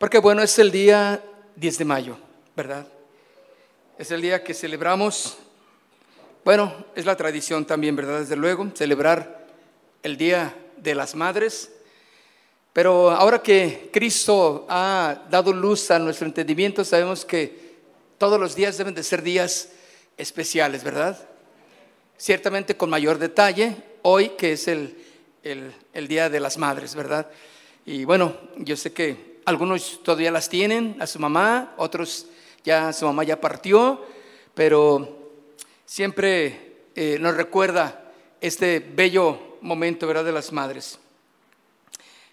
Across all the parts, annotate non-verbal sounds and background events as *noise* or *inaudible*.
Porque bueno, es el día 10 de mayo, ¿verdad? Es el día que celebramos, bueno, es la tradición también, ¿verdad? Desde luego, celebrar el Día de las Madres. Pero ahora que Cristo ha dado luz a nuestro entendimiento, sabemos que todos los días deben de ser días especiales, ¿verdad? Ciertamente con mayor detalle, hoy que es el el, Día de las Madres, ¿verdad? Y bueno, yo sé que algunos todavía las tienen a su mamá, otros ya su mamá ya partió, pero siempre eh, nos recuerda este bello momento, ¿verdad? De las madres.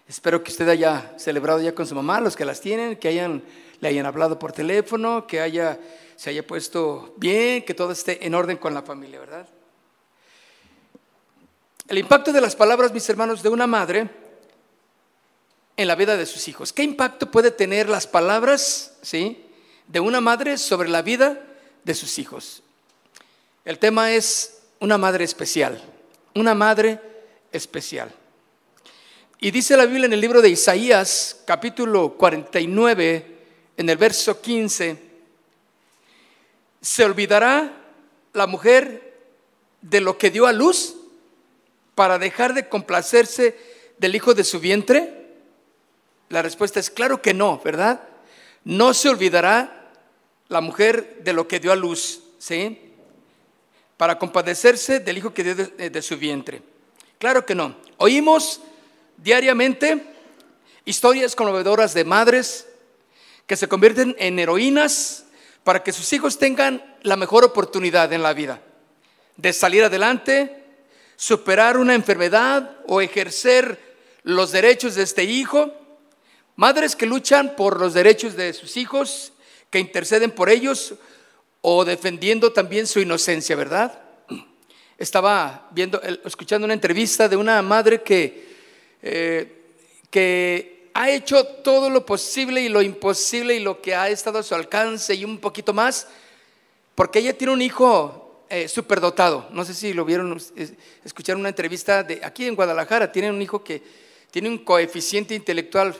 Espero que usted haya celebrado ya con su mamá, los que las tienen, que hayan, le hayan hablado por teléfono, que haya, se haya puesto bien, que todo esté en orden con la familia, ¿verdad? El impacto de las palabras, mis hermanos, de una madre en la vida de sus hijos. ¿Qué impacto puede tener las palabras, sí, de una madre sobre la vida de sus hijos? El tema es una madre especial, una madre especial. Y dice la Biblia en el libro de Isaías, capítulo 49, en el verso 15, ¿se olvidará la mujer de lo que dio a luz? para dejar de complacerse del hijo de su vientre? La respuesta es claro que no, ¿verdad? No se olvidará la mujer de lo que dio a luz, ¿sí? Para compadecerse del hijo que dio de, de su vientre. Claro que no. Oímos diariamente historias conmovedoras de madres que se convierten en heroínas para que sus hijos tengan la mejor oportunidad en la vida de salir adelante, superar una enfermedad o ejercer los derechos de este hijo, madres que luchan por los derechos de sus hijos, que interceden por ellos o defendiendo también su inocencia, ¿verdad? Estaba viendo, escuchando una entrevista de una madre que, eh, que ha hecho todo lo posible y lo imposible y lo que ha estado a su alcance y un poquito más, porque ella tiene un hijo eh, superdotado. No sé si lo vieron, escucharon una entrevista de aquí en Guadalajara. Tiene un hijo que tiene un coeficiente intelectual,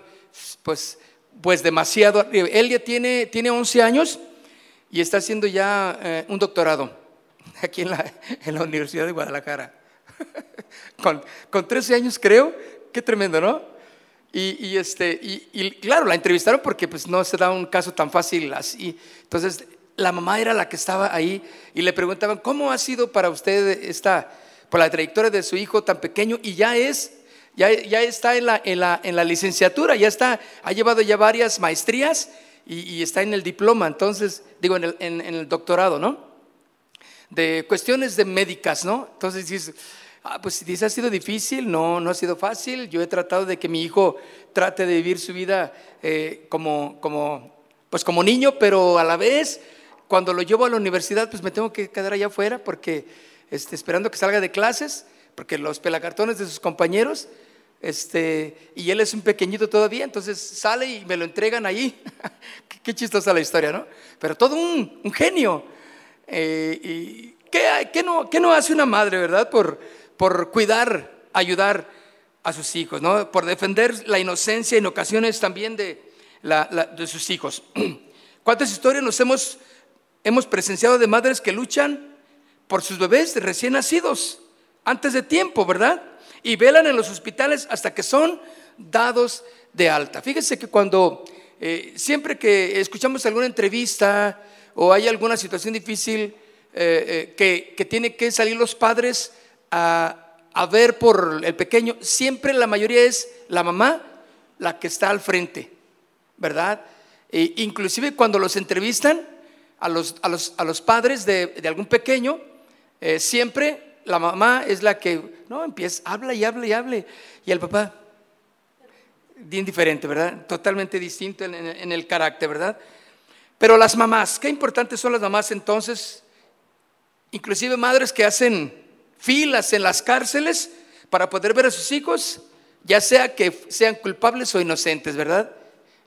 pues, pues demasiado. Él ya tiene, tiene 11 años y está haciendo ya eh, un doctorado *laughs* aquí en la, en la Universidad de Guadalajara. *laughs* con, con 13 años, creo. Qué tremendo, ¿no? Y, este, y, y, claro, la entrevistaron porque pues, no se da un caso tan fácil así. Entonces, la mamá era la que estaba ahí y le preguntaban, ¿cómo ha sido para usted esta, por la trayectoria de su hijo tan pequeño? Y ya es, ya, ya está en la, en, la, en la, licenciatura, ya está, ha llevado ya varias maestrías y, está en el diploma, entonces, digo, en el, en, el, doctorado, ¿no? De cuestiones de médicas, ¿no? Entonces dices, ah, pues dice, ha sido difícil, no, no ha sido fácil, yo he tratado de que mi hijo trate de vivir su vida eh, como, como, pues como niño, pero a la vez cuando lo llevo a la universidad, pues me tengo que quedar allá afuera porque este, esperando que salga de clases, porque los pelacartones de sus compañeros, este, y él es un pequeñito todavía, entonces sale y me lo entregan ahí. *laughs* qué, chistosa la historia, ¿no? Pero todo un, genio. Eh, y ¿qué, no, ¿qué, no, hace una madre, verdad? Por, por cuidar, ayudar a sus hijos, ¿no? Por defender la inocencia en ocasiones también de, de sus hijos. *clears throat* ¿Cuántas historias nos hemos hemos presenciado de madres que luchan por sus bebés recién nacidos, antes de tiempo, ¿verdad? Y velan en los hospitales hasta que son dados de alta. Fíjense que cuando eh, siempre que escuchamos alguna entrevista o hay alguna situación difícil eh, eh, que, que tienen que salir los padres a, a, ver por el pequeño, siempre la mayoría es la mamá la que está al frente, ¿verdad? E inclusive cuando los entrevistan, a los, a los, a los padres de, de, algún pequeño, siempre la mamá es la que, no, empieza, habla y habla y hable. Y el papá, bien diferente, ¿verdad? Totalmente distinto en, el carácter, ¿verdad? Pero las mamás, qué importantes son las mamás entonces, inclusive madres que hacen filas en las cárceles para poder ver a sus hijos, ya sea que sean culpables o inocentes, ¿verdad?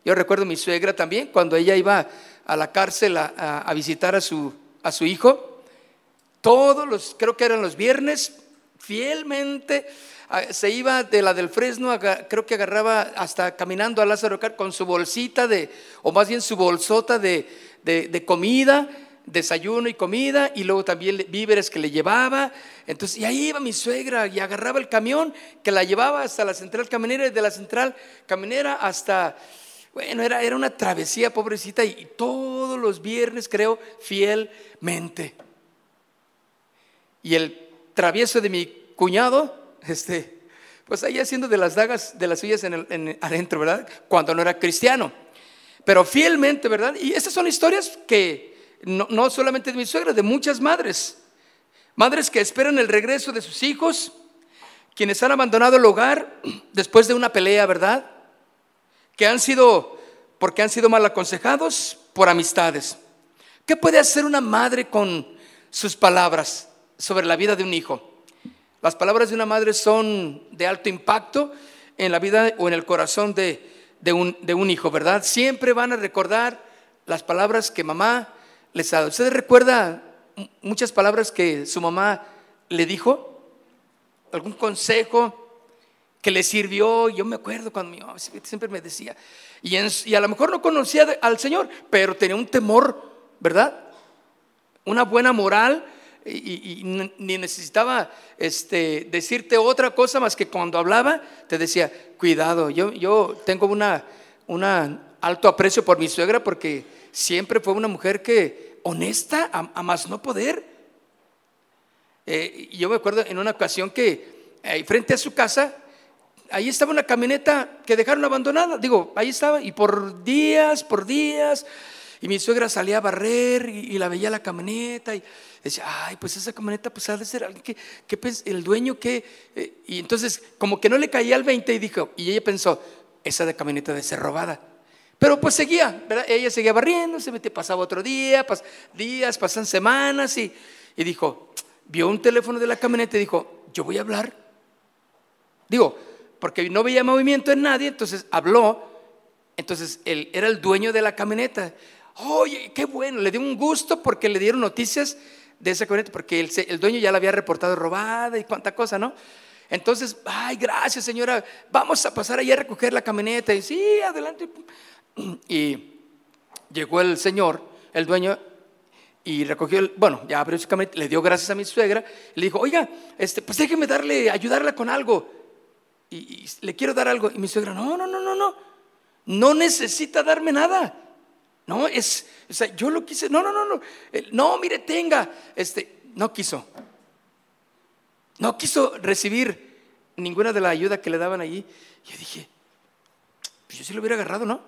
Yo recuerdo a mi suegra también, cuando ella iba a la cárcel a, visitar a su, a su hijo, todos los, creo que eran los viernes, fielmente se iba de la del Fresno, creo que agarraba hasta caminando a Lázaro Car con su bolsita de, o más bien su bolsota de, de, comida, desayuno y comida, y luego también víveres que le llevaba. Entonces, y ahí iba mi suegra y agarraba el camión que la llevaba hasta la central caminera y de la central caminera hasta, bueno, era, era una travesía pobrecita y todos los viernes, creo, fielmente. Y el travieso de mi cuñado, *laughs* este, pues ahí haciendo de las dagas de las suyas en, el, adentro, ¿verdad? Cuando no era cristiano. Pero fielmente, ¿verdad? Y estas son historias que no, no solamente de mi suegra, de muchas madres. Madres que esperan el regreso de sus hijos, quienes han abandonado el hogar *clears throat* después de una pelea, ¿verdad? Que han sido, porque han sido mal aconsejados por amistades. ¿Qué puede hacer una madre con sus palabras sobre la vida de un hijo? Las palabras de una madre son de alto impacto en la vida o en el corazón de, un, hijo, ¿verdad? Siempre van a recordar las palabras que mamá les ha dado. ¿Usted recuerda muchas palabras que su mamá le dijo? ¿Algún consejo que le sirvió? Yo me acuerdo cuando mi mamá siempre me decía, y, y a lo mejor no conocía al Señor, pero tenía un temor, ¿verdad? Una buena moral y, ni necesitaba este, decirte otra cosa más que cuando hablaba te decía, cuidado, yo, yo tengo una, una alto aprecio por mi suegra porque siempre fue una mujer que honesta a, más no poder. Eh, yo me acuerdo en una ocasión que ahí frente a su casa, ahí estaba una camioneta que dejaron abandonada, digo, ahí estaba, y por días, por días, y mi suegra salía a barrer y, la veía la camioneta y decía, ay, pues esa camioneta pues ha de ser alguien que, que el dueño que... Eh", y entonces como que no le caía al 20 y dijo, y ella pensó, esa de camioneta debe ser robada. Pero pues seguía, ¿verdad? Ella seguía barriendo, se metía, pasaba otro día, pas, días, pasan semanas y, y dijo, vio un teléfono de la camioneta y dijo, yo voy a hablar. Digo, porque no veía movimiento en nadie, entonces habló. Entonces él era el dueño de la camioneta. Oye, qué bueno, le dio un gusto porque le dieron noticias de esa camioneta, porque el, dueño ya la había reportado robada y cuánta cosa, ¿no? Entonces, ay, gracias señora, vamos a pasar allá a recoger la camioneta. Y sí, adelante. Y llegó el señor, el dueño, y recogió, el, bueno, ya abrió su camioneta, le dio gracias a mi suegra, le dijo, oiga, este, pues déjeme darle, ayudarla con algo. Y, y le quiero dar algo. Y mi suegra, no, no, no, no, no, no necesita darme nada. No, es, o sea, yo lo quise, no, no, no, no, no, mire, tenga, este, no quiso. No quiso recibir ninguna de la ayuda que le daban allí. Yo dije, pues yo sí lo hubiera agarrado, ¿no?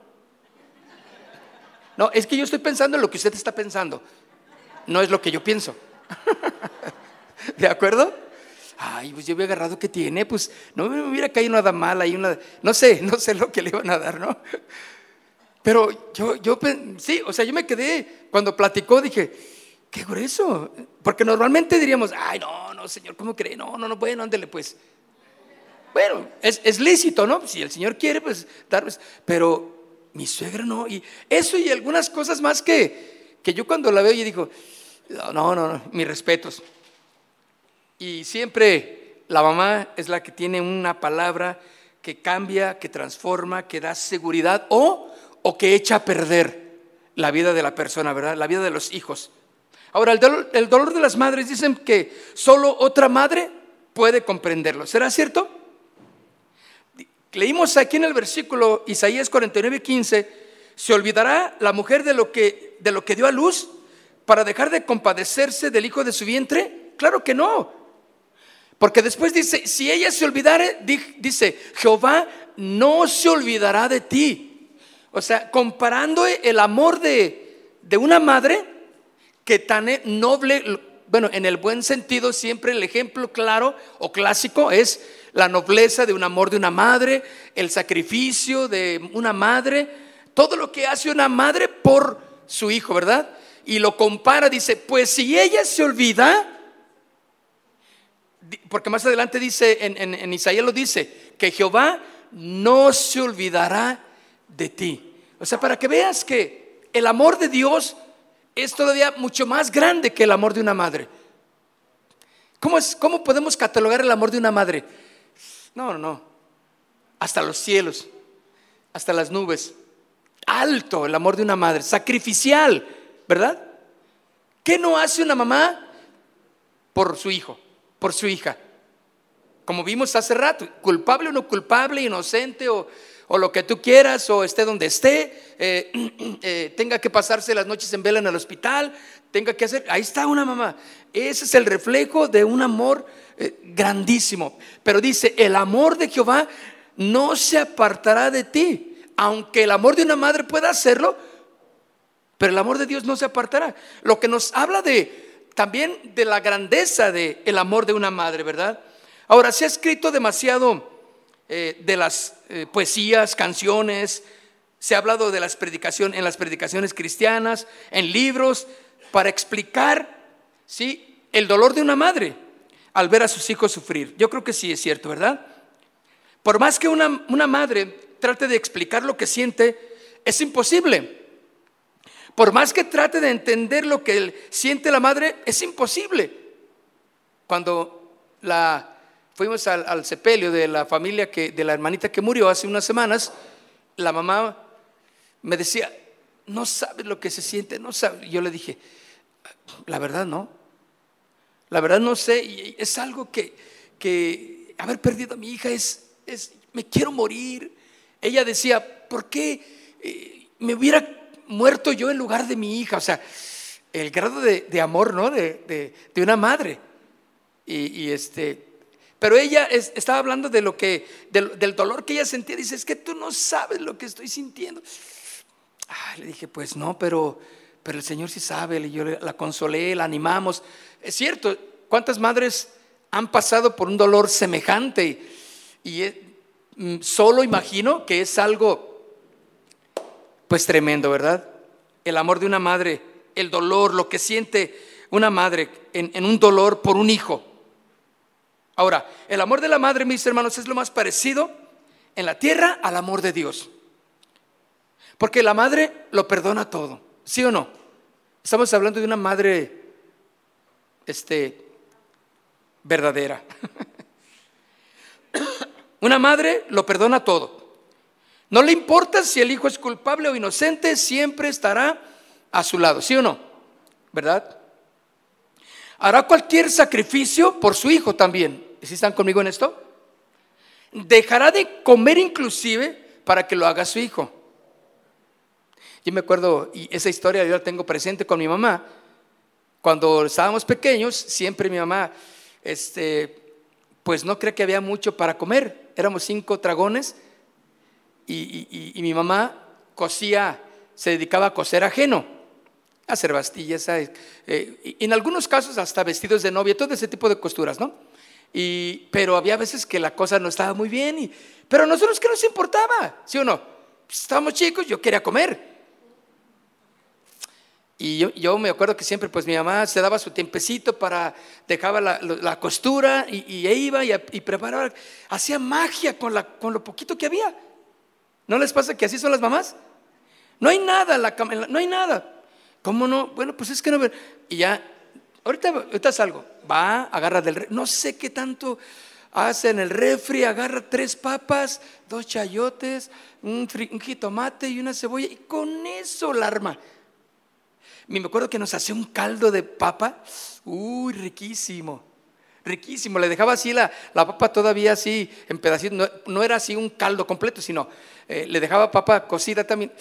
No, es que yo estoy pensando en lo que usted está pensando. No es lo que yo pienso. *laughs* ¿De acuerdo? Ay, pues yo hubiera agarrado que tiene, pues no me hubiera caído nada mal ahí, una, no sé, no sé lo que le iban a dar, ¿no? Pero yo, yo, sí, o sea, yo me quedé, cuando platicó, dije, qué grueso. Porque normalmente diríamos, ay, no, no, Señor, ¿cómo cree? No, no, no, bueno, ándele pues. Bueno, es, es lícito, ¿no? Si el Señor quiere, pues dar, pero mi suegra no. Y eso y algunas cosas más que, que yo cuando la veo, y digo, no, no, no, mis respetos. Y siempre la mamá es la que tiene una palabra que cambia, que transforma, que da seguridad o o que echa a perder la vida de la persona, ¿verdad? La vida de los hijos. Ahora, el dolor, de las madres dicen que solo otra madre puede comprenderlo. ¿Será cierto? Leímos aquí en el versículo Isaías 49, 15, ¿se olvidará la mujer de lo que, de lo que dio a luz para dejar de compadecerse del hijo de su vientre? Claro que no. Porque después dice, si ella se olvidare, dice, Jehová no se olvidará de ti o sea, comparando el amor de, una madre que tan noble, bueno, en el buen sentido, siempre el ejemplo claro o clásico es la nobleza de un amor de una madre, el sacrificio de una madre, todo lo que hace una madre por su hijo, ¿verdad? Y lo compara, dice, pues si ella se olvida, porque más adelante dice, en, en Isaías lo dice, que Jehová no se olvidará de ti. O sea, para que veas que el amor de Dios es todavía mucho más grande que el amor de una madre. ¿Cómo, es, ¿Cómo podemos catalogar el amor de una madre? No, no, no. Hasta los cielos, hasta las nubes. Alto el amor de una madre, sacrificial, ¿verdad? ¿Qué no hace una mamá por su hijo, por su hija? Como vimos hace rato, culpable o no culpable, inocente o, o lo que tú quieras, o esté donde esté, eh, *clears throat* eh, tenga que pasarse las noches en vela en el hospital, tenga que hacer, ahí está una mamá. Ese es el reflejo de un amor eh, grandísimo. Pero dice, el amor de Jehová no se apartará de ti, aunque el amor de una madre pueda hacerlo, pero el amor de Dios no se apartará. Lo que nos habla de también de la grandeza del el amor de una madre, ¿verdad? Ahora, se ha escrito demasiado eh, de las eh, poesías, canciones, se ha hablado de las predicaciones en las predicaciones cristianas, en libros, para explicar ¿sí? el dolor de una madre al ver a sus hijos sufrir. Yo creo que sí es cierto, ¿verdad? Por más que una, una madre trate de explicar lo que siente, es imposible. Por más que trate de entender lo que siente la madre, es imposible. Cuando la fuimos al, sepelio de la familia que, de la hermanita que murió hace unas semanas, la mamá me decía, no sabes lo que se siente, no sabe. Yo le dije, la verdad no, la verdad no sé, es algo que, que haber perdido a mi hija es, es, me quiero morir. Ella decía, ¿por qué eh, me hubiera muerto yo en lugar de mi hija? O sea, el grado de, amor, ¿no? De, de, una madre. Y, y este, pero ella estaba hablando de lo que, del, dolor que ella sentía. Dice, es que tú no sabes lo que estoy sintiendo. le dije, pues no, pero, pero el Señor sí sabe. Y yo la consolé, la animamos. Es cierto, ¿cuántas madres han pasado por un dolor semejante? Y, mm, solo imagino que es algo, pues tremendo, ¿verdad? El amor de una madre, el dolor, lo que siente una madre en un dolor por un hijo. Ahora, el amor de la madre, mis hermanos, es lo más parecido en la tierra al amor de Dios. Porque la madre lo perdona todo, ¿sí o no? Estamos hablando de una madre este verdadera. *laughs* una madre lo perdona todo. No le importa si el hijo es culpable o inocente, siempre estará a su lado, ¿sí o no? ¿Verdad? Hará cualquier sacrificio por su hijo también. ¿Sí están conmigo en esto? Dejará de comer inclusive para que lo haga su hijo. Yo me acuerdo, y esa historia yo la tengo presente con mi mamá. Cuando estábamos pequeños, siempre mi mamá, este, pues no cree que había mucho para comer. Éramos cinco dragones y, y mi mamá cosía, se dedicaba a coser ajeno hacer bastillas, eh, en algunos casos hasta vestidos de novia, todo ese tipo de costuras, ¿no? Pero había veces que la cosa no estaba muy bien, pero a nosotros qué nos importaba, ¿sí o no? Pues estábamos chicos, yo quería comer. Y yo, me acuerdo que siempre pues mi mamá se daba su tiempecito para, dejaba la, costura y, iba y, preparaba, hacía magia con, lo poquito que había. ¿No les pasa que así son las mamás? No hay nada, no hay nada. ¿Cómo no? Bueno, pues es que no. Y ya, ahorita, ahorita salgo, va, agarra del. No sé qué tanto hace en el refri, agarra tres papas, dos chayotes, un, jitomate y una cebolla, y con eso la arma. Me acuerdo que nos hacía un caldo de papa, uy, riquísimo, riquísimo. Le dejaba así la, la papa todavía así en pedacitos, no, era así un caldo completo, sino eh, le dejaba papa cocida también.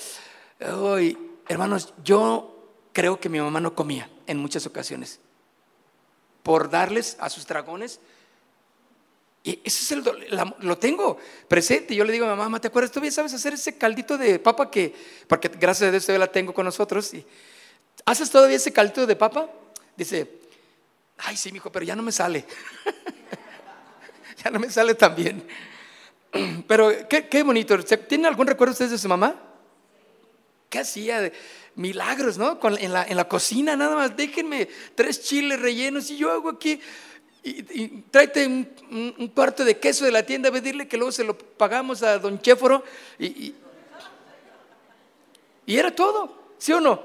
Uy, hermanos, yo creo que mi mamá no comía en muchas ocasiones por darles a sus dragones. Y eso es el lo tengo presente. Yo le digo a mi mamá, ¿te acuerdas? ¿Todavía sabes hacer ese caldito de papa que, porque gracias a Dios todavía la tengo con nosotros? Y, ¿Haces todavía ese caldito de papa? Dice, ay, sí, hijo, pero ya no me sale. *laughs* ya no me sale tan bien. *clears throat* Pero qué, qué bonito. ¿Tienen algún recuerdo ustedes de su mamá? ¿Qué hacía? Milagros, ¿no? en, la, en la cocina nada más. Déjenme tres chiles rellenos y yo hago aquí y, tráete un, cuarto de queso de la tienda, a decirle que luego se lo pagamos a don Chéforo. Y, y, era todo, ¿sí o no?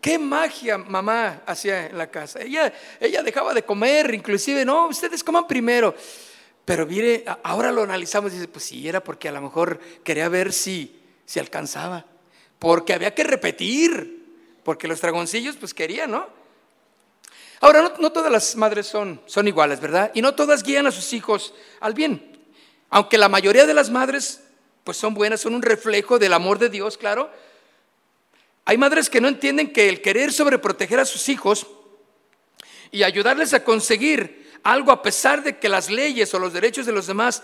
Qué magia mamá hacía en la casa. Ella, ella dejaba de comer, inclusive, no, ustedes coman primero. Pero mire, ahora lo analizamos y dice, pues sí, era porque a lo mejor quería ver si, si alcanzaba. Porque había que repetir, porque los dragoncillos pues querían, ¿no? Ahora, no, todas las madres son, son iguales, ¿verdad? Y no todas guían a sus hijos al bien. Aunque la mayoría de las madres pues son buenas, son un reflejo del amor de Dios, claro. Hay madres que no entienden que el querer sobreproteger a sus hijos y ayudarles a conseguir algo a pesar de que las leyes o los derechos de los demás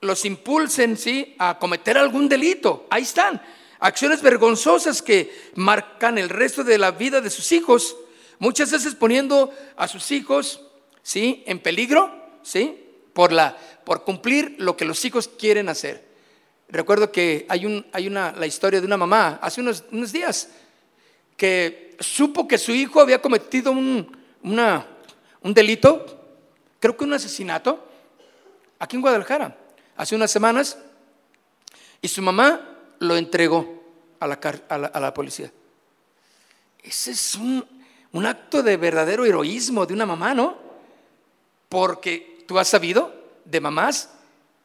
los impulsen, ¿sí? a cometer algún delito. Ahí están. Acciones vergonzosas que marcan el resto de la vida de sus hijos Muchas veces poniendo a sus hijos, ¿sí? En peligro, ¿sí? Por, la, por cumplir lo que los hijos quieren hacer. Recuerdo que hay, un, hay una, la historia de una mamá hace unos, unos días que supo que su hijo había cometido un, una, un delito, creo que un asesinato, aquí en Guadalajara, hace unas semanas, y su mamá lo entregó a la, a la, policía. Ese es un, acto de verdadero heroísmo de una mamá, ¿no? Porque tú has sabido de mamás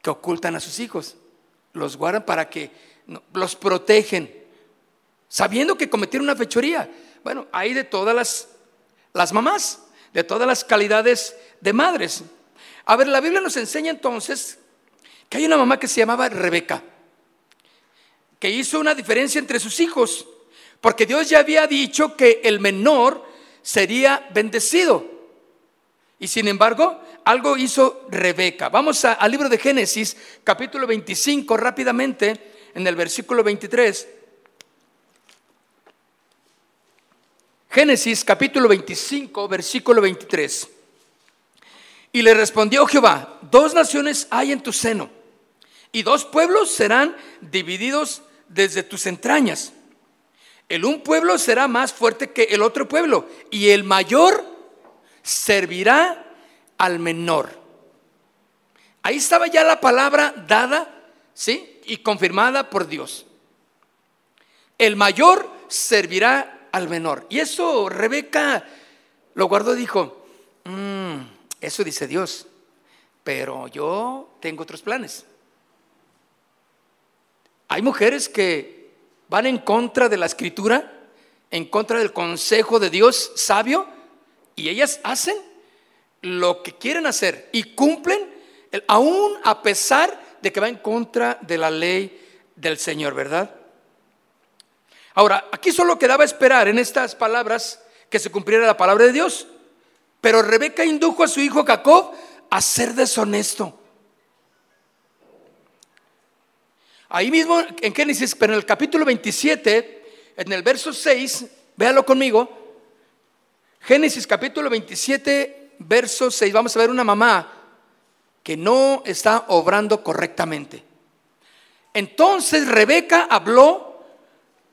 que ocultan a sus hijos, los guardan para que los protegen, sabiendo que cometieron una fechoría. Bueno, hay de todas las mamás, de todas las calidades de madres. A ver, la Biblia nos enseña entonces que hay una mamá que se llamaba Rebeca, que hizo una diferencia entre sus hijos, porque Dios ya había dicho que el menor sería bendecido. Y sin embargo, algo hizo Rebeca. Vamos al libro de Génesis, capítulo 25, rápidamente, en el versículo 23. Génesis, capítulo 25, versículo 23. Y le respondió Jehová, dos naciones hay en tu seno, y dos pueblos serán divididos desde tus entrañas. El un pueblo será más fuerte que el otro pueblo y el mayor servirá al menor. Ahí estaba ya la palabra dada, ¿sí? Y confirmada por Dios. El mayor servirá al menor. Y eso Rebeca lo guardó dijo, mm, eso dice Dios, pero yo tengo otros planes. Hay mujeres que van en contra de la escritura, en contra del consejo de Dios sabio, y ellas hacen lo que quieren hacer y cumplen, aún a pesar de que va en contra de la ley del Señor, ¿verdad? Ahora, aquí solo quedaba esperar en estas palabras que se cumpliera la palabra de Dios, pero Rebeca indujo a su hijo Jacob a ser deshonesto. Ahí mismo en Génesis, pero en el capítulo 27, en el verso 6, véalo conmigo. Génesis capítulo 27, verso 6. Vamos a ver una mamá que no está obrando correctamente. Entonces Rebeca habló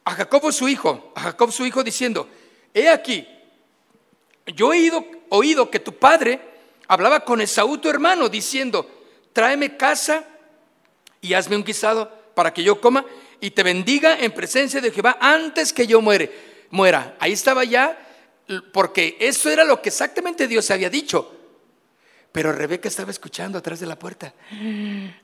a Jacob su hijo, a Jacob su hijo diciendo, he aquí, yo he oído, que tu padre hablaba con Esaú tu hermano diciendo, tráeme casa y hazme un guisado para que yo coma y te bendiga en presencia de Jehová antes que yo muere, muera. Ahí estaba ya, porque eso era lo que exactamente Dios había dicho. Pero Rebeca estaba escuchando atrás de la puerta.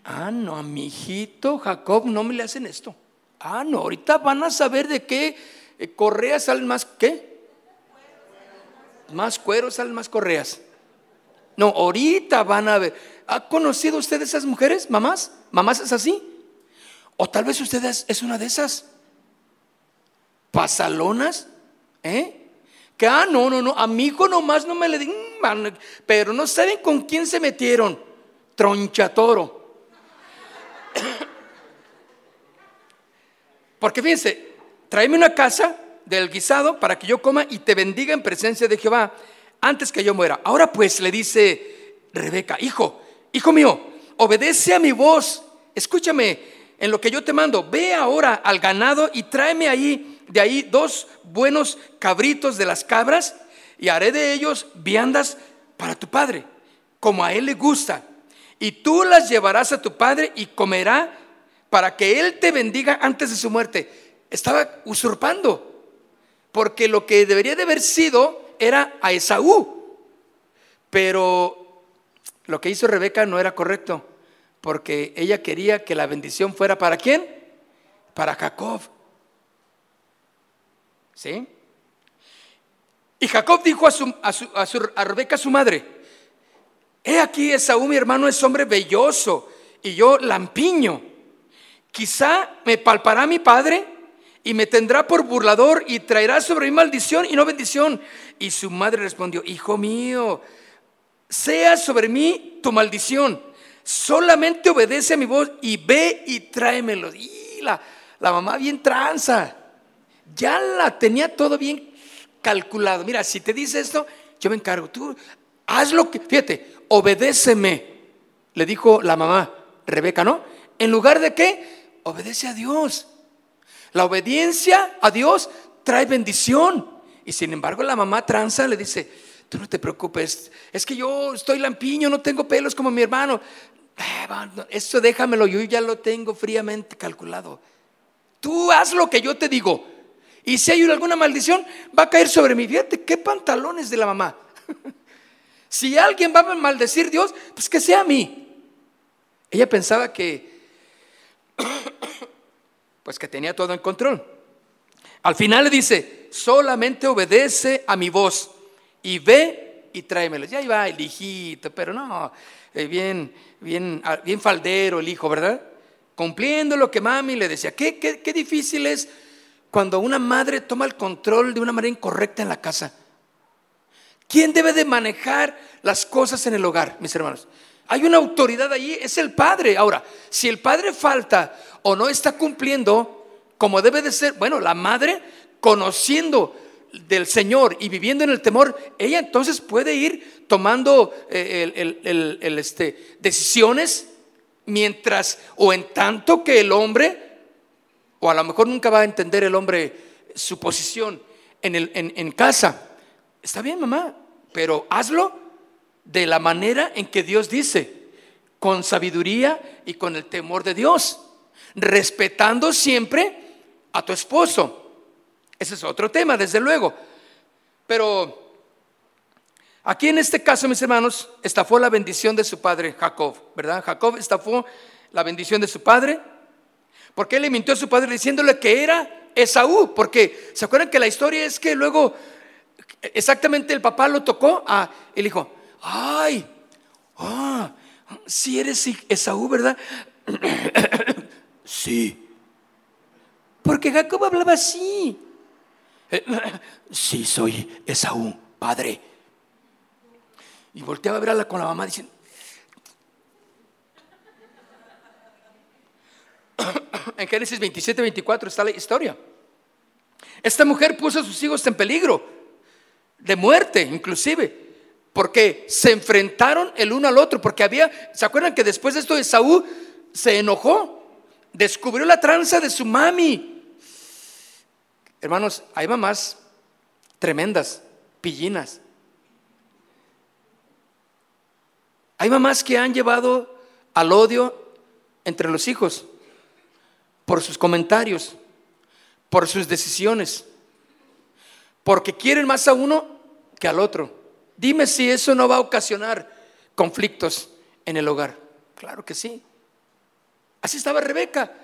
Ah, no, a mi hijito Jacob no me le hacen esto. Ah, no, ahorita van a saber de qué eh, correas salen más, ¿qué? Más cueros salen más correas. No, ahorita van a ver. ¿Ha conocido usted esas mujeres, mamás? ¿Mamás es así? O tal vez usted es, una de esas pasalonas, ¿eh? Que, ah, no, no, no, a mi hijo nomás no me le digan, pero no saben con quién se metieron. Tronchatoro. *coughs* Porque fíjense, tráeme una casa del guisado para que yo coma y te bendiga en presencia de Jehová antes que yo muera. Ahora pues le dice Rebeca, hijo, hijo mío, obedece a mi voz, escúchame en lo que yo te mando, ve ahora al ganado y tráeme ahí, de ahí dos buenos cabritos de las cabras y haré de ellos viandas para tu padre, como a él le gusta. Y tú las llevarás a tu padre y comerá para que él te bendiga antes de su muerte. Estaba usurpando, porque lo que debería de haber sido era a Esaú. Pero lo que hizo Rebeca no era correcto, porque ella quería que la bendición fuera para quién? Para Jacob. ¿Sí? Y Jacob dijo a, su, a, su, a, Rebeca, su madre, he aquí Esaú, mi hermano, es hombre belloso y yo lampiño. Quizá me palpará mi padre y me tendrá por burlador y traerá sobre mí maldición y no bendición. Y su madre respondió, hijo mío, sea sobre mí tu maldición. Solamente obedece a mi voz y ve y tráemelo. Y la, la mamá bien tranza. Ya la tenía todo bien calculado. Mira, si te dice esto, yo me encargo. Tú haz lo que, fíjate, obedéceme, le dijo la mamá, Rebeca, ¿no? En lugar de qué, obedece a Dios. La obediencia a Dios trae bendición. Y sin embargo, la mamá tranza le dice, tú no te preocupes, es que yo estoy lampiño, no tengo pelos como mi hermano. Eso déjamelo, yo ya lo tengo fríamente calculado. Tú haz lo que yo te digo. Y si hay alguna maldición, va a caer sobre mí. Fíjate, qué pantalones de la mamá. *laughs* si alguien va a maldecir a Dios, pues que sea a mí. Ella pensaba que, *coughs* pues que tenía todo en control. Al final le dice, solamente obedece a mi voz y ve y tráemelo. Ya iba el hijito, pero no, eh, bien, bien, ah, bien faldero el hijo, ¿verdad? Cumpliendo lo que mami le decía. Qué, qué, qué difícil es cuando una madre toma el control de una manera incorrecta en la casa? ¿Quién debe de manejar las cosas en el hogar, mis hermanos? Hay una autoridad allí, es el padre. Ahora, si el padre falta o no está cumpliendo como debe de ser, bueno, la madre conociendo del Señor y viviendo en el temor, ella entonces puede ir tomando eh, el, este, decisiones mientras o en tanto que el hombre o a lo mejor nunca va a entender el hombre su posición en, el, en, casa. Está bien, mamá, pero hazlo de la manera en que Dios dice, con sabiduría y con el temor de Dios, respetando siempre a tu esposo. Ese es otro tema, desde luego. Pero aquí en este caso, mis hermanos, estafó la bendición de su padre Jacob, ¿verdad? Jacob estafó la bendición de su padre ¿Por qué le mintió a su padre diciéndole que era Esaú? Porque se acuerdan que la historia es que luego exactamente el papá lo tocó a el hijo. Ay, ah, si eres Esaú, ¿verdad? *clears throat* sí. Porque Jacob hablaba así. *coughs* Sí, soy Esaú, padre. Y volteaba a verla con la mamá diciendo, *coughs* en Génesis 27, 24 está la historia. Esta mujer puso a sus hijos en peligro, de muerte inclusive, porque se enfrentaron el uno al otro, porque había, ¿se acuerdan que después de esto de Saúl se enojó? Descubrió la tranza de su mami. Hermanos, hay mamás tremendas, pillinas. Hay mamás que han llevado al odio entre los hijos por sus comentarios, por sus decisiones, porque quieren más a uno que al otro. Dime si eso no va a ocasionar conflictos en el hogar. Claro que sí. Así estaba Rebeca.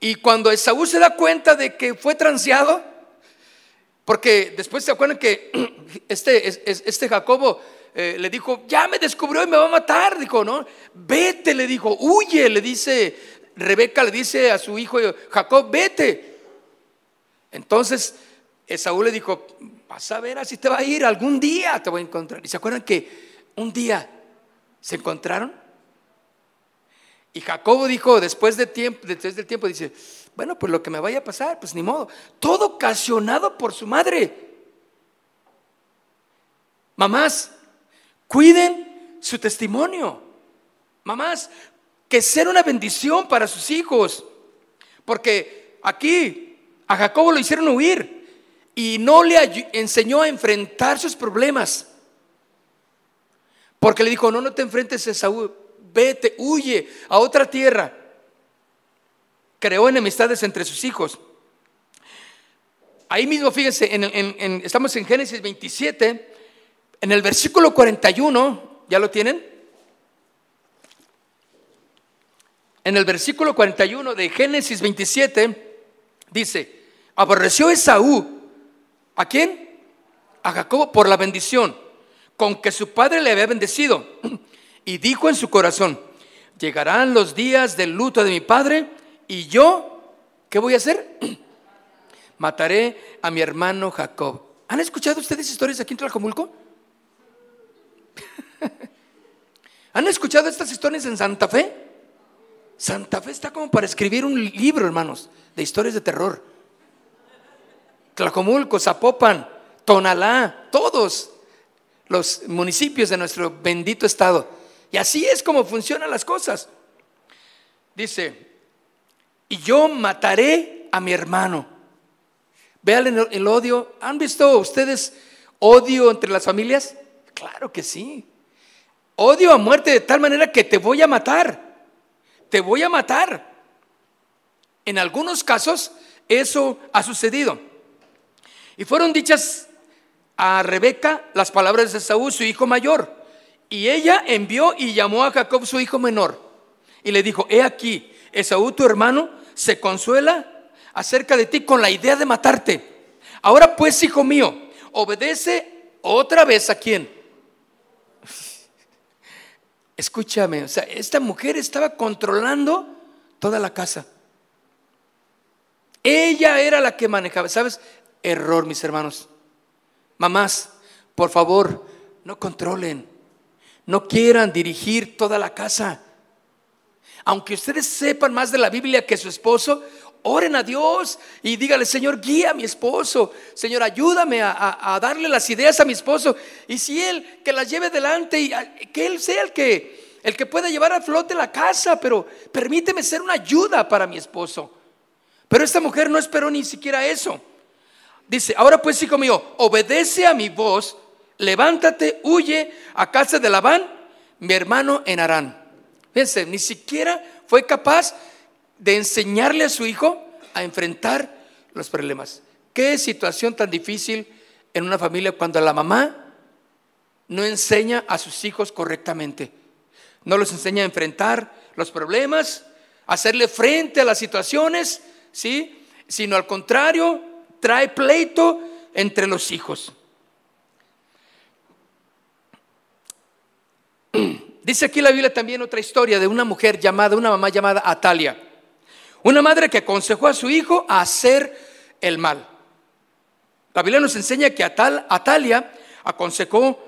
Y cuando Esaú se da cuenta de que fue transeado, porque después se acuerdan que *clears throat* este, este Jacobo eh, le dijo, ya me descubrió y me va a matar. Dijo, no, vete, le dijo, huye, le dice, Rebeca le dice a su hijo Jacob, vete. Entonces Esaú le dijo, vas a ver así te va a ir, algún día te voy a encontrar. ¿Y se acuerdan que un día se encontraron? Y Jacobo dijo, después de tiempo, después del tiempo, dice, bueno, pues lo que me vaya a pasar, pues ni modo. Todo ocasionado por su madre. Mamás, Cuiden su testimonio. Mamás, que ser una bendición para sus hijos. Porque aquí a Jacobo lo hicieron huir y no le enseñó a enfrentar sus problemas. Porque le dijo, no, no te enfrentes a Saúl, vete, huye a otra tierra. Creó enemistades entre sus hijos. Ahí mismo, fíjense, estamos en Génesis 27, en el versículo 41, ¿ya lo tienen? En el versículo 41 de Génesis 27 dice, aborreció Esaú, ¿a quién? A Jacob por la bendición con que su padre le había bendecido. Y dijo en su corazón, llegarán los días del luto de mi padre y yo, ¿qué voy a hacer? *clears throat* Mataré a mi hermano Jacob. ¿Han escuchado ustedes historias aquí en Tlajomulco? *laughs* ¿Han escuchado estas historias en Santa Fe? Santa Fe está como para escribir un libro, hermanos, de historias de terror. Tlajomulco, Zapopan, Tonalá, todos los municipios de nuestro bendito estado. Y así es como funcionan las cosas. Dice, y yo mataré a mi hermano. Vean el odio. ¿Han visto ustedes odio entre las familias? Claro que sí. Odio a muerte de tal manera que te voy a matar. Te voy a matar. En algunos casos eso ha sucedido. Y fueron dichas a Rebeca las palabras de Esaú, su hijo mayor. Y ella envió y llamó a Jacob, su hijo menor. Y le dijo, he aquí, Esaú, tu hermano, se consuela acerca de ti con la idea de matarte. Ahora pues, hijo mío, obedece otra vez a quién. *laughs* Escúchame, o sea, esta mujer estaba controlando toda la casa. Ella era la que manejaba, ¿sabes? Error, mis hermanos. Mamás, por favor, no controlen, no quieran dirigir toda la casa. Aunque ustedes sepan más de la Biblia que su esposo, oren a Dios y dígale, Señor, guía a mi esposo. Señor, ayúdame a, darle las ideas a mi esposo. Y si Él, que las lleve delante y que Él sea el que, el que pueda llevar a flote la casa, pero permíteme ser una ayuda para mi esposo. Pero esta mujer no esperó ni siquiera eso. Dice, ahora pues, hijo mío, obedece a mi voz, levántate, huye a casa de Labán, mi hermano en Arán. Fíjense, ni siquiera fue capaz de enseñarle a su hijo a enfrentar los problemas. Qué situación tan difícil en una familia cuando la mamá no enseña a sus hijos correctamente. No los enseña a enfrentar los problemas, a hacerle frente a las situaciones, ¿sí? Sino al contrario, trae pleito entre los hijos. *clears throat* Dice aquí la Biblia también otra historia de una mujer llamada, una mamá llamada Atalia. Una madre que aconsejó a su hijo a hacer el mal. La Biblia nos enseña que Atalia aconsejó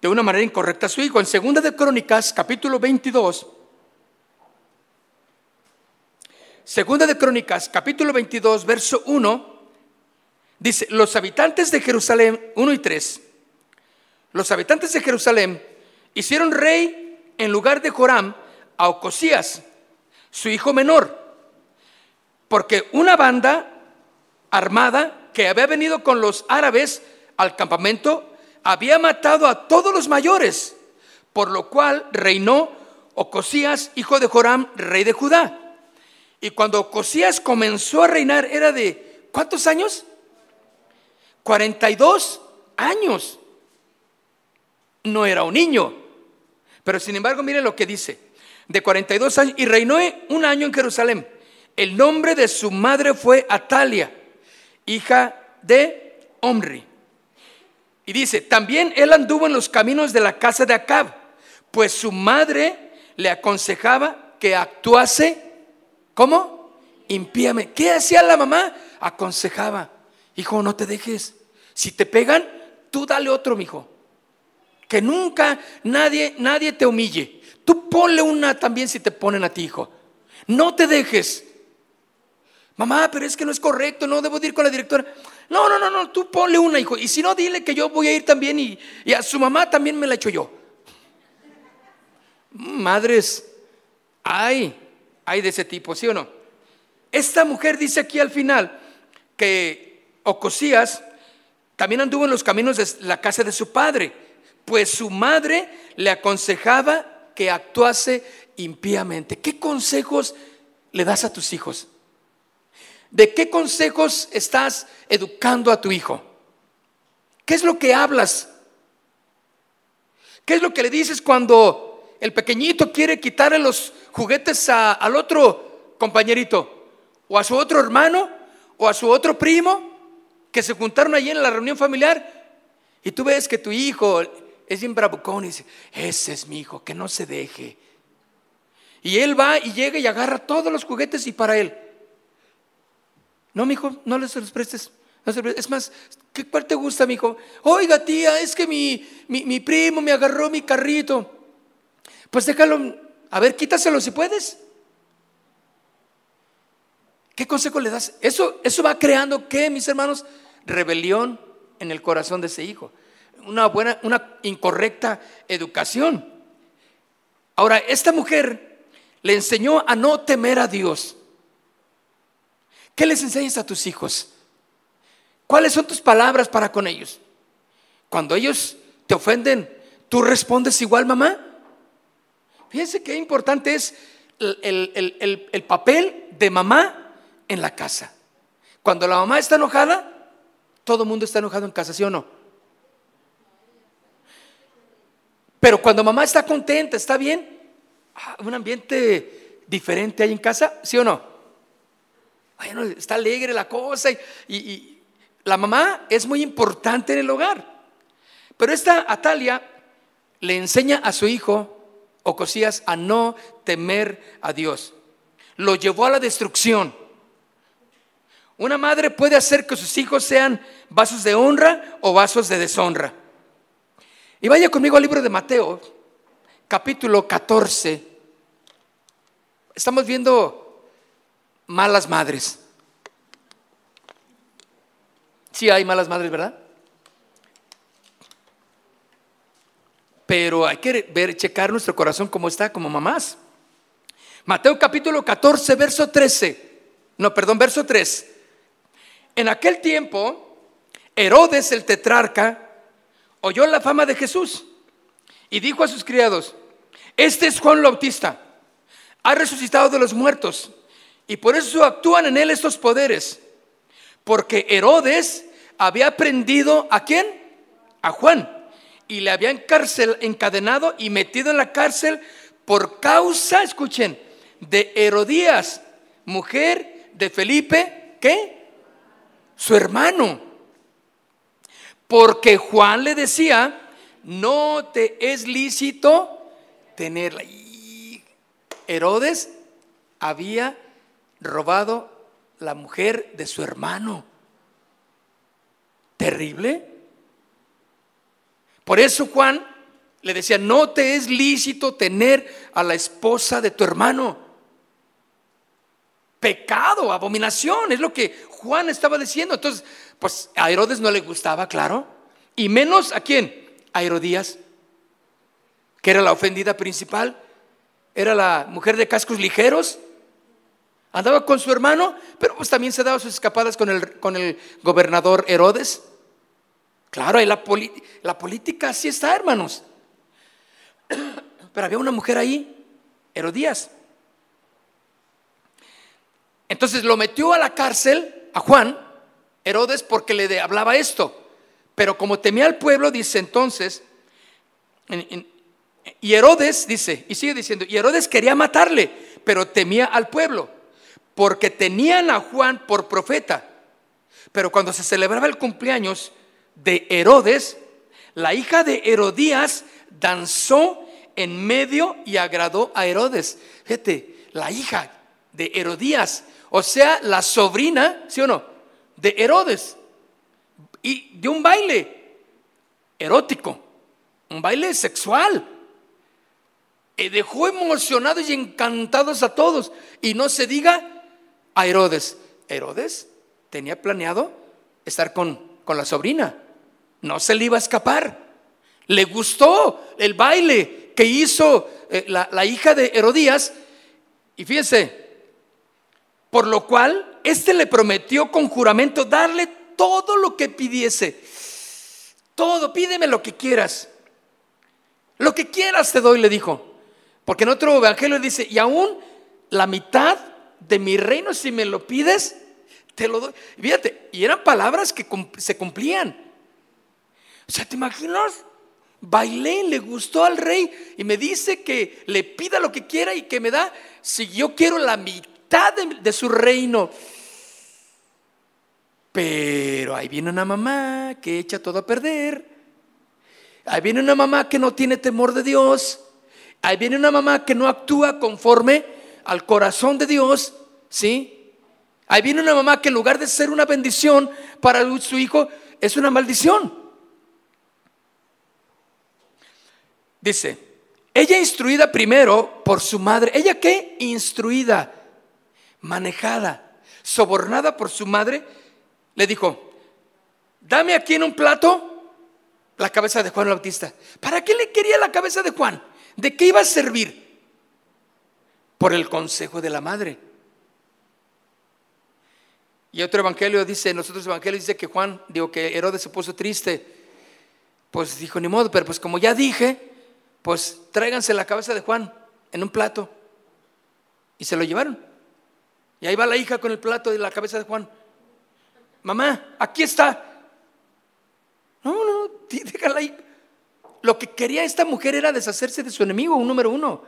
de una manera incorrecta a su hijo. En Segunda de Crónicas, capítulo 22, Segunda de Crónicas, capítulo 22, verso 1, Dice, los habitantes de Jerusalén, 1 y 3, los habitantes de Jerusalén hicieron rey en lugar de Joram a Ocosías, su hijo menor, porque una banda armada que había venido con los árabes al campamento había matado a todos los mayores, por lo cual reinó Ocosías, hijo de Joram, rey de Judá. Y cuando Ocosías comenzó a reinar era de, ¿cuántos años? 42 años. No era un niño. Pero sin embargo, miren lo que dice. De 42 años y reinó un año en Jerusalén. El nombre de su madre fue Atalia, hija de Omri. Y dice, también él anduvo en los caminos de la casa de Acab, pues su madre le aconsejaba que actuase, ¿cómo? Impíame. ¿Qué hacía la mamá? Aconsejaba, hijo, no te dejes. Si te pegan, tú dale otro, mijo. Que nunca nadie, nadie te humille. Tú ponle una también si te ponen a ti, hijo. No te dejes. Mamá, pero es que no es correcto, no debo ir con la directora. No, no, no, no, tú ponle una, hijo. Y si no, dile que yo voy a ir también y, y a su mamá también me la echo yo. Madres, hay, hay de ese tipo, ¿sí o no? Esta mujer dice aquí al final que Ocosías también anduvo en los caminos de la casa de su padre, pues su madre le aconsejaba que actuase impíamente. ¿Qué consejos le das a tus hijos? ¿De qué consejos estás educando a tu hijo? ¿Qué es lo que hablas? ¿Qué es lo que le dices cuando el pequeñito quiere quitarle los juguetes al otro compañerito? ¿O a su otro hermano? ¿O a su otro primo? Que se juntaron allí en la reunión familiar. Y tú ves que tu hijo es bien bravucón y dice, ese es mi hijo, que no se deje. Y él va y llega y agarra todos los juguetes y para él. No, mi hijo, no les los prestes. Es más, ¿qué, ¿cuál te gusta, mi hijo? Oiga, tía, es que mi, mi, primo me agarró mi carrito. Pues déjalo, a ver, quítaselo si puedes. ¿Qué consejo le das? Eso, eso va creando, ¿qué, mis hermanos? Rebelión en el corazón de ese hijo. Una buena, una incorrecta educación. Ahora, esta mujer le enseñó a no temer a Dios. ¿Qué les enseñas a tus hijos? ¿Cuáles son tus palabras para con ellos? Cuando ellos te ofenden, ¿tú respondes igual, mamá? Fíjense qué importante es el, el papel de mamá en la casa. Cuando la mamá está enojada, todo el mundo está enojado en casa, ¿sí o no? Pero cuando mamá está contenta, está bien, Ah, un ambiente diferente ahí en casa, ¿sí o no? está alegre la cosa y, la mamá es muy importante en el hogar. Pero esta Atalia le enseña a su hijo, Ocosías, a no temer a Dios. Lo llevó a la destrucción. Una madre puede hacer que sus hijos sean vasos de honra o vasos de deshonra. Y vaya conmigo al libro de Mateo, capítulo 14, estamos viendo malas madres. Sí hay malas madres, ¿verdad? Pero hay que ver, checar nuestro corazón cómo está como mamás. Mateo capítulo 14, verso 13. No, perdón, verso 3. En aquel tiempo, Herodes el tetrarca oyó la fama de Jesús y dijo a sus criados, este es Juan Bautista, ha resucitado de los muertos y por eso actúan en él estos poderes. Porque Herodes había prendido a quién? A Juan y le había encadenado y metido en la cárcel por causa, escuchen, de Herodías, mujer de Felipe, ¿qué? Su hermano. Porque Juan le decía, no te es lícito tenerla. Y Herodes había robado la mujer de su hermano. Terrible. Por eso Juan le decía, no te es lícito tener a la esposa de tu hermano. Pecado, abominación, es lo que Juan estaba diciendo. Entonces, pues a Herodes no le gustaba, claro. Y menos a quién? a Herodías, que era la ofendida principal, era la mujer de cascos ligeros, andaba con su hermano, pero pues también se daba sus escapadas con el, con el gobernador Herodes. Claro, la, la política así está, hermanos. *clears throat* Pero había una mujer ahí, Herodías. Entonces lo metió a la cárcel a Juan, Herodes, porque le hablaba esto. Pero como temía al pueblo, dice entonces, y Herodes dice, y sigue diciendo, y Herodes quería matarle, pero temía al pueblo, porque tenían a Juan por profeta. Pero cuando se celebraba el cumpleaños de Herodes, la hija de Herodías danzó en medio y agradó a Herodes. Fíjate, la hija de Herodías, o sea, la sobrina, ¿sí o no? De Herodes y de un baile erótico, un baile sexual. Y dejó emocionados y encantados a todos. Y no se diga a Herodes. Herodes tenía planeado estar con, con la sobrina. No se le iba a escapar. Le gustó el baile que hizo eh, la, la hija de Herodías, y fíjense, por lo cual éste le prometió con juramento darle todo lo que pidiese. Todo, pídeme lo que quieras. Lo que quieras te doy, le dijo. Porque en otro evangelio dice, y aún la mitad de mi reino, si me lo pides, te lo doy. Fíjate, y eran palabras que se cumplían. O sea, ¿te imaginas? Bailé, le gustó al rey y me dice que le pida lo que quiera y que me da, si yo quiero la mitad de, su reino. Pero ahí viene una mamá que echa todo a perder. Ahí viene una mamá que no tiene temor de Dios. Ahí viene una mamá que no actúa conforme al corazón de Dios. ¿Sí? Ahí viene una mamá que en lugar de ser una bendición para su hijo, es una maldición. Dice, ella instruida primero por su madre. ¿Ella qué? Instruida manejada, sobornada por su madre, le dijo, dame aquí en un plato la cabeza de Juan Bautista. ¿Para qué le quería la cabeza de Juan? ¿De qué iba a servir? Por el consejo de la madre. Y otro evangelio dice, en los otros dice que Juan, digo que Herodes se puso triste. Pues dijo, ni modo, pero pues como ya dije, pues tráiganse la cabeza de Juan en un plato. Y se lo llevaron. Y ahí va la hija con el plato de la cabeza de Juan. Mamá, aquí está. No, no, déjala ahí. Lo que quería esta mujer era deshacerse de su enemigo, un número uno.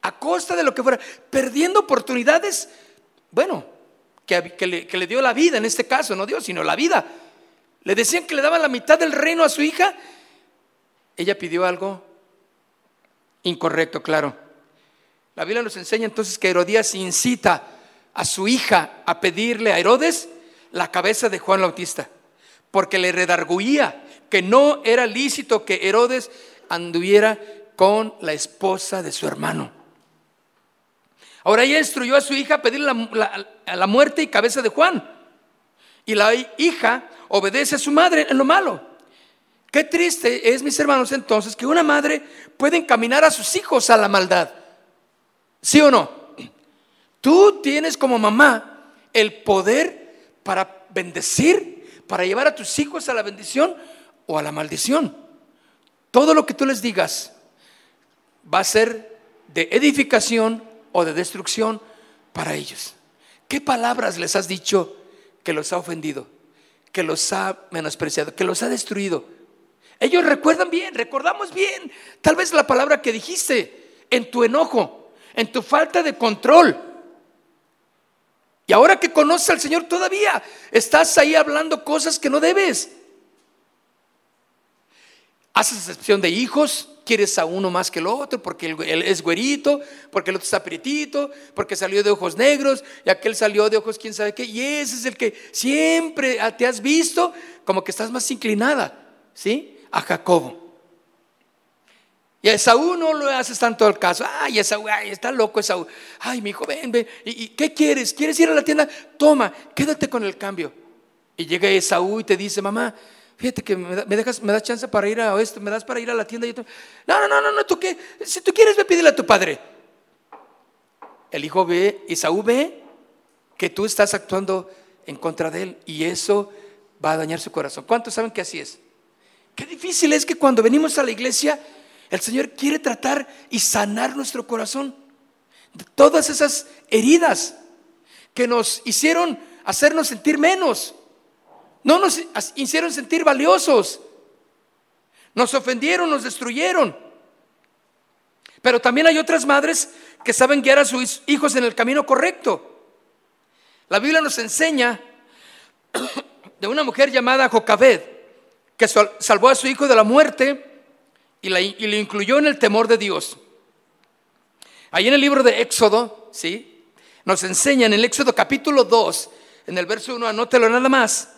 A costa de lo que fuera, perdiendo oportunidades, bueno, que, le, que le dio la vida en este caso, no Dios, sino la vida. Le decían que le daban la mitad del reino a su hija. Ella pidió algo incorrecto, claro. La Biblia nos enseña entonces que Herodías incita a su hija a pedirle a Herodes la cabeza de Juan Bautista, porque le redarguía que no era lícito que Herodes anduviera con la esposa de su hermano. Ahora ella instruyó a su hija a pedirle la, la muerte y cabeza de Juan. Y la hija obedece a su madre en lo malo. Qué triste es, mis hermanos, entonces, que una madre puede encaminar a sus hijos a la maldad. ¿Sí o no? Tú tienes como mamá el poder para bendecir, para llevar a tus hijos a la bendición o a la maldición. Todo lo que tú les digas va a ser de edificación o de destrucción para ellos. ¿Qué palabras les has dicho que los ha ofendido, que los ha menospreciado, que los ha destruido? Ellos recuerdan bien, recordamos bien, tal vez la palabra que dijiste en tu enojo, en tu falta de control. Y ahora que conoces al Señor todavía estás ahí hablando cosas que no debes. Haces excepción de hijos, quieres a uno más que el otro porque él es güerito, porque el otro está prietito, porque salió de ojos negros y aquel salió de ojos quién sabe qué. Y ese es el que siempre te has visto como que estás más inclinada, ¿sí? A Jacobo. Y a Esaú no le haces tanto al caso. Ay, Esaú, ay, está loco Esaú. Ay, mi hijo, ven, ven. ¿Y, qué quieres? ¿Quieres ir a la tienda? Toma, quédate con el cambio. Y llega Esaú y te dice, mamá, fíjate que me, dejas, me das chance para ir a esto, me das para ir a la tienda. Y no, no, no, no, no, tú qué. Si tú quieres, ve, pídele a tu padre. El hijo ve, Esaú ve que tú estás actuando en contra de él y eso va a dañar su corazón. ¿Cuántos saben que así es? Qué difícil es que cuando venimos a la iglesia el Señor quiere tratar y sanar nuestro corazón de todas esas heridas que nos hicieron hacernos sentir menos, no nos hicieron sentir valiosos, nos ofendieron, nos destruyeron. Pero también hay otras madres que saben guiar a sus hijos en el camino correcto. La Biblia nos enseña *coughs* de una mujer llamada Jocabed, que salvó a su hijo de la muerte y, lo incluyó en el temor de Dios. Ahí en el libro de Éxodo, ¿sí? Nos enseña en el Éxodo capítulo 2, en el verso 1, anótelo nada más.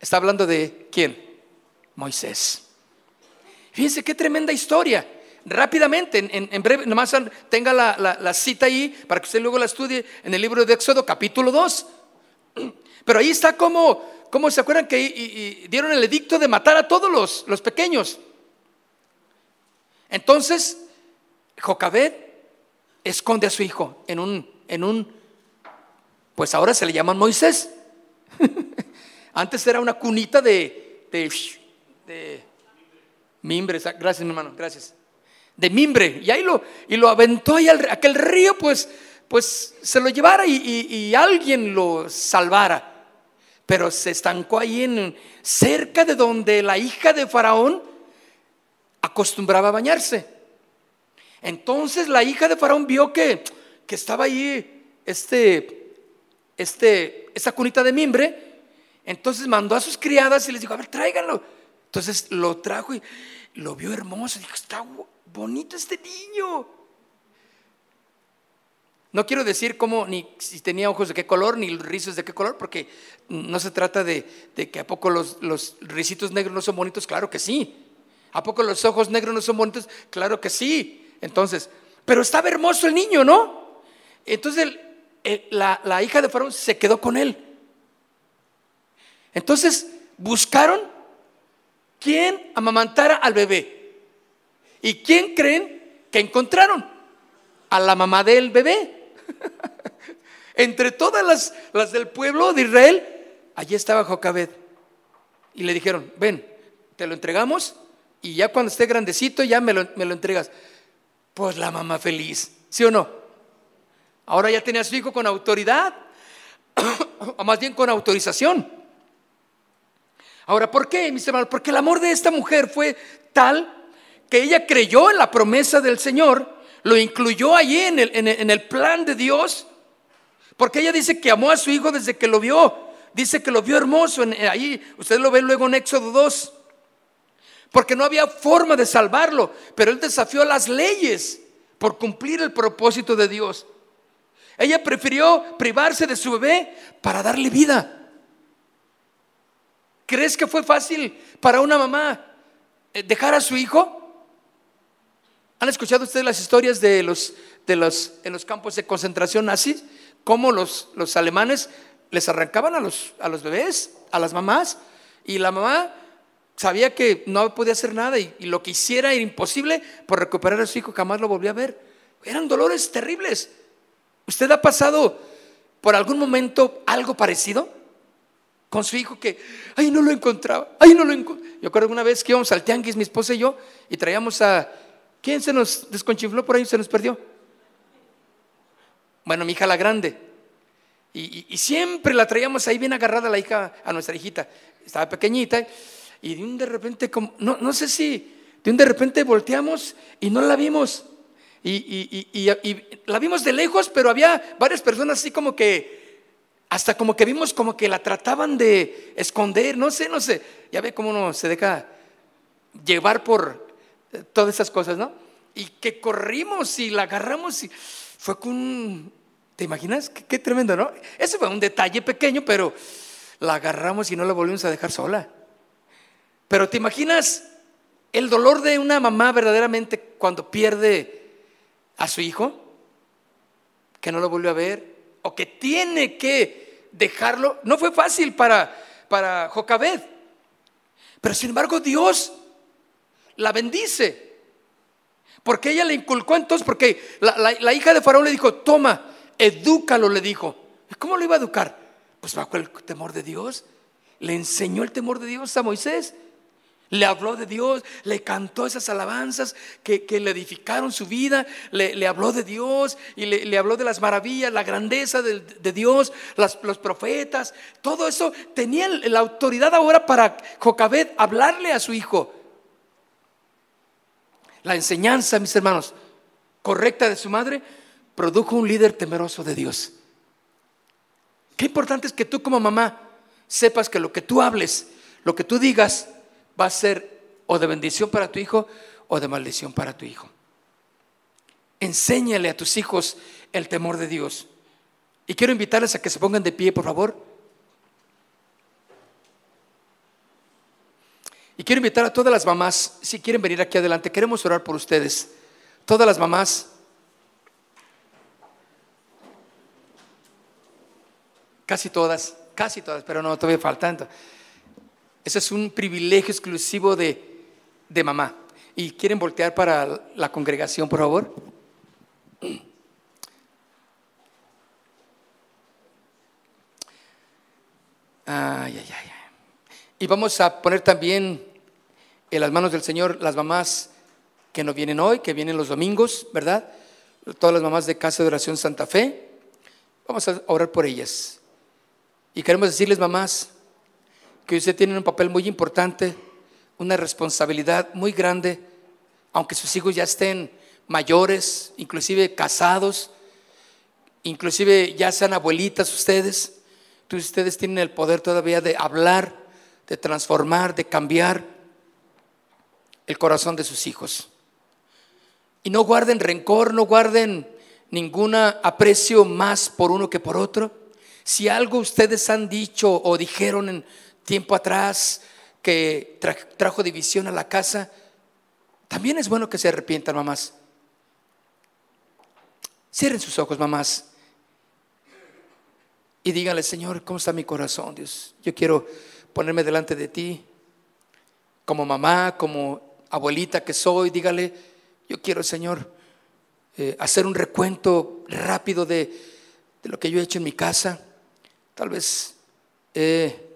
Está hablando de quién? Moisés. Fíjense qué tremenda historia. Rápidamente, en, breve, nomás tenga la, la, cita ahí para que usted luego la estudie en el libro de Éxodo capítulo 2. Pero ahí está como, se acuerdan que dieron el edicto de matar a todos los, los pequeños. Entonces, Jocabed esconde a su hijo en un, en un, pues ahora se le llaman Moisés. *laughs* Antes era una cunita de, de, de mimbre, gracias mi hermano, gracias. De mimbre, y ahí lo, y lo aventó ahí al, aquel río, pues, pues se lo llevara y, alguien lo salvara. Pero se estancó ahí en, cerca de donde la hija de Faraón acostumbraba a bañarse. Entonces la hija de Faraón vio que, que estaba ahí este, este, esta cunita de mimbre. Entonces mandó a sus criadas y les dijo, a ver, tráiganlo. Entonces lo trajo y lo vio hermoso. Dijo, está bonito este niño. No quiero decir cómo, ni si tenía ojos de qué color, ni rizos de qué color, porque no se trata de, que a poco los, los risitos negros no son bonitos, claro que sí. ¿A poco los ojos negros no son bonitos? Claro que sí. Entonces, pero estaba hermoso el niño, ¿no? Entonces la, la hija de Faraón se quedó con él. Entonces buscaron quién amamantara al bebé. ¿Y quién creen que encontraron? A la mamá del bebé. *laughs* Entre todas las, las, del pueblo de Israel, allí estaba Jocabed. Y le dijeron, ven, te lo entregamos y ya cuando esté grandecito ya me lo, me lo entregas. Pues la mamá feliz, ¿sí o no? Ahora ya tenía a su hijo con autoridad, *coughs* o más bien con autorización. Ahora, ¿por qué, mis hermanos? Porque el amor de esta mujer fue tal que ella creyó en la promesa del Señor, lo incluyó allí en el, plan de Dios, porque ella dice que amó a su hijo desde que lo vio, dice que lo vio hermoso, en, ahí usted lo ve luego en Éxodo 2, porque no había forma de salvarlo, pero él desafió las leyes por cumplir el propósito de Dios. Ella prefirió privarse de su bebé para darle vida. ¿Crees que fue fácil para una mamá eh, dejar a su hijo? ¿Han escuchado ustedes las historias de los, de los en los campos de concentración nazis? Cómo los, los alemanes les arrancaban a los, a los bebés, a las mamás, y la mamá sabía que no podía hacer nada y, y, lo que hiciera era imposible por recuperar a su hijo, jamás lo volvió a ver. Eran dolores terribles. ¿Usted ha pasado por algún momento algo parecido? Con su hijo que, ay, no lo encontraba, ay, no lo encontraba. Yo acuerdo una vez que íbamos al tianguis, mi esposa y yo, y traíamos a, ¿quién se nos desconchifló por ahí? Se nos perdió. Bueno, mi hija la grande. Y, siempre la traíamos ahí bien agarrada la hija, a nuestra hijita. Estaba pequeñita. Y de un de repente, como, no, no sé si, de un de repente volteamos y no la vimos. Y, la vimos de lejos, pero había varias personas así como que, hasta como que vimos como que la trataban de esconder, no sé, no sé. Ya ve cómo uno se deja llevar por todas esas cosas, ¿no? Y que corrimos y la agarramos y fue con... ¿Te imaginas? Qué, tremendo, ¿no? Ese fue un detalle pequeño, pero la agarramos y no la volvimos a dejar sola. Pero ¿te imaginas el dolor de una mamá verdaderamente cuando pierde a su hijo, que no lo volvió a ver, o que tiene que dejarlo. No fue fácil para, para Jocabed, pero sin embargo Dios la bendice. Porque ella le inculcó entonces, porque la, hija de Faraón le dijo, toma, edúcalo, le dijo. ¿Cómo lo iba a educar? Pues bajo el temor de Dios. Le enseñó el temor de Dios a Moisés. Le habló de Dios, le cantó esas alabanzas que, le edificaron su vida, le, habló de Dios y le, habló de las maravillas, la grandeza de, Dios, los profetas, todo eso tenía la autoridad ahora para Jocabed hablarle a su hijo. La enseñanza, mis hermanos, correcta de su madre, produjo un líder temeroso de Dios. Qué importante es que tú como mamá sepas que lo que tú hables, lo que tú digas, va a ser o de bendición para tu hijo o de maldición para tu hijo. Enséñale a tus hijos el temor de Dios. Y quiero invitarles a que se pongan de pie, por favor. Y quiero invitar a todas las mamás, si quieren venir aquí adelante, queremos orar por ustedes. Todas las mamás. Casi todas. casi todas, pero no, todavía faltando. Ese es un privilegio exclusivo de, de mamá. ¿Y quieren voltear para la congregación, por favor? Ay, ay, ay. Y vamos a poner también en las manos del Señor las mamás que no vienen hoy, que vienen los domingos, ¿verdad? Todas las mamás de Casa de Oración Santa Fe. Vamos a orar por ellas. Y queremos decirles, mamás, que ustedes tienen un papel muy importante, una responsabilidad muy grande, aunque sus hijos ya estén mayores, inclusive casados, inclusive ya sean abuelitas ustedes, ustedes tienen el poder todavía de hablar, de transformar, de cambiar el corazón de sus hijos. Y no guarden rencor, no guarden ningún aprecio más por uno que por otro. Si algo ustedes han dicho o dijeron en tiempo atrás que trajo división a la casa, también es bueno que se arrepientan, mamás. Cierren sus ojos, mamás. Y díganle, Señor, ¿cómo está mi corazón, Dios? Yo quiero ponerme delante de ti como mamá, como abuelita que soy. Dígale, yo quiero, Señor, eh, hacer un recuento rápido de, de lo que yo he hecho en mi casa. Tal vez he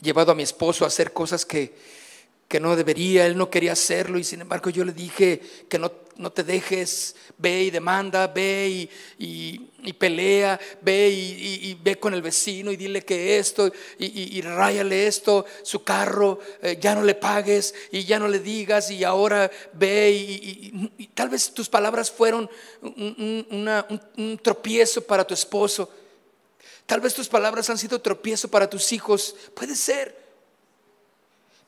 llevado a mi esposo a hacer cosas que, que no debería, él no quería hacerlo y sin embargo yo le dije que no, no te dejes, ve y demanda, ve y, y, pelea, ve y, ve con el vecino y dile que esto y, ráyale esto, su carro, eh, ya no le pagues y ya no le digas y ahora ve y, tal vez tus palabras fueron un tropiezo para tu esposo. Tal vez tus palabras han sido tropiezo para tus hijos. Puede ser.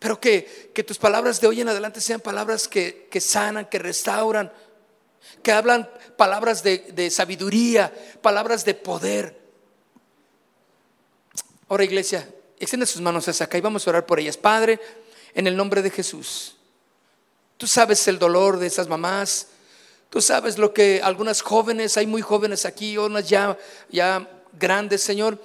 Pero que, tus palabras de hoy en adelante sean palabras que, sanan, que restauran, que hablan palabras de, de sabiduría, palabras de poder. Ahora iglesia, extiende sus manos hacia acá y vamos a orar por ellas. Padre, en el nombre de Jesús, tú sabes el dolor de esas mamás, tú sabes lo que algunas jóvenes, hay muy jóvenes aquí, unas ya, ya grandes, Señor,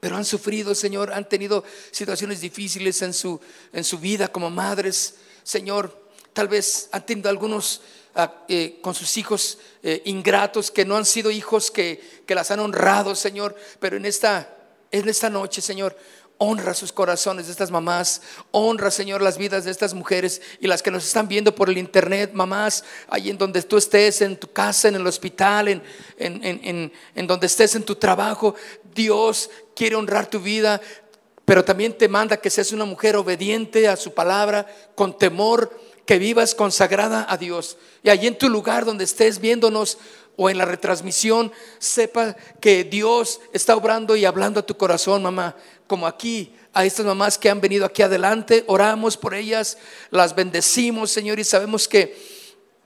pero han sufrido, Señor, han tenido situaciones difíciles en su, en su vida como madres, Señor. Tal vez han tenido algunos ah, eh, con sus hijos eh, ingratos que no han sido hijos que, que las han honrado, Señor. Pero en esta, en esta noche, Señor, Honra sus corazones de estas mamás. Honra, Señor, las vidas de estas mujeres y las que nos están viendo por el internet, mamás, ahí en donde tú estés, en tu casa, en el hospital, en, en, en donde estés en tu trabajo. Dios quiere honrar tu vida, pero también te manda que seas una mujer obediente a su palabra, con temor, que vivas consagrada a Dios. Y allí en tu lugar donde estés viéndonos, o en la retransmisión, sepa que Dios está obrando y hablando a tu corazón, mamá como aquí, a estas mamás que han venido aquí adelante, oramos por ellas, las bendecimos, Señor, y sabemos que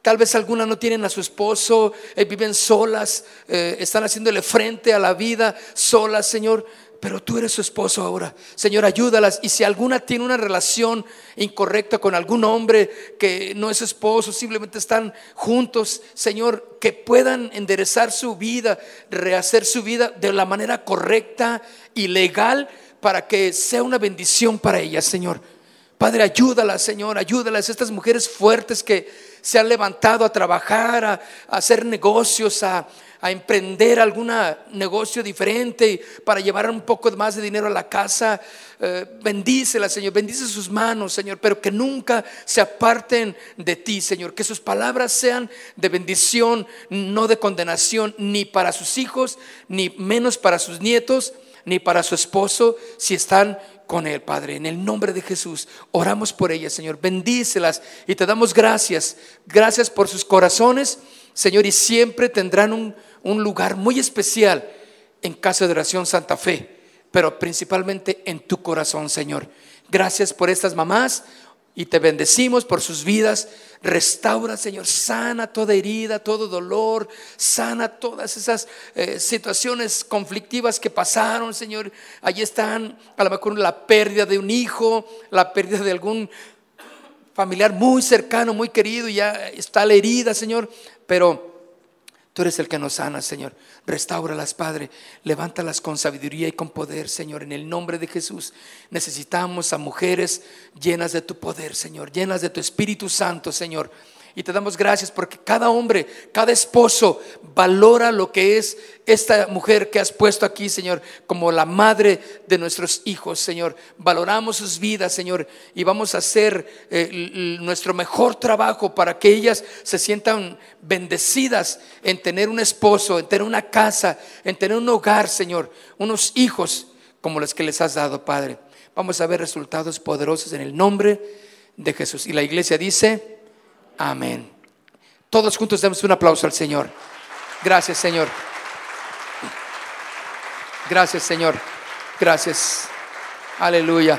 tal vez algunas no tienen a su esposo, eh, viven solas, eh, están haciéndole frente a la vida solas, Señor. Pero tú eres su esposo ahora. Señor, ayúdalas. Y si alguna tiene una relación incorrecta con algún hombre que no es esposo, simplemente están juntos, Señor, que puedan enderezar su vida, rehacer su vida de la manera correcta y legal para que sea una bendición para ellas, Señor. Padre, ayúdalas, Señor, ayúdalas, estas mujeres fuertes que se han levantado a trabajar, a, hacer negocios, a, emprender algún negocio diferente para llevar un poco más de dinero a la casa. Eh, bendícelas, Señor, bendice sus manos, Señor, pero que nunca se aparten de ti, Señor. Que sus palabras sean de bendición, no de condenación, ni para sus hijos, ni menos para sus nietos ni para su esposo si están con él, Padre. En el nombre de Jesús, oramos por ellas, Señor. Bendícelas y te damos gracias. Gracias por sus corazones, Señor, y siempre tendrán un, un lugar muy especial en Casa de Oración Santa Fe, pero principalmente en tu corazón, Señor. Gracias por estas mamás y te bendecimos por sus vidas. Restaura, Señor, sana toda herida, todo dolor, sana todas esas eh, situaciones conflictivas que pasaron, Señor. Allí están a lo mejor la pérdida de un hijo, la pérdida de algún familiar muy cercano, muy querido, y ya está la herida, Señor. Pero Tú eres el que nos sana, Señor. Restáuralas, Padre. Levántalas con sabiduría y con poder, Señor. En el nombre de Jesús. Necesitamos a mujeres llenas de tu poder, Señor. Llenas de tu Espíritu Santo, Señor y te damos gracias porque cada hombre, cada esposo valora lo que es esta mujer que has puesto aquí, Señor, como la madre de nuestros hijos, Señor. Valoramos sus vidas, Señor, y vamos a hacer eh, nuestro mejor trabajo para que ellas se sientan bendecidas en tener un esposo, en tener una casa, en tener un hogar, Señor, unos hijos como los que les has dado, Padre. Vamos a ver resultados poderosos en el nombre de Jesús. Y la iglesia dice... Amén. Todos juntos demos un aplauso al Señor. Gracias, Señor. Gracias, Señor. Gracias. Aleluya.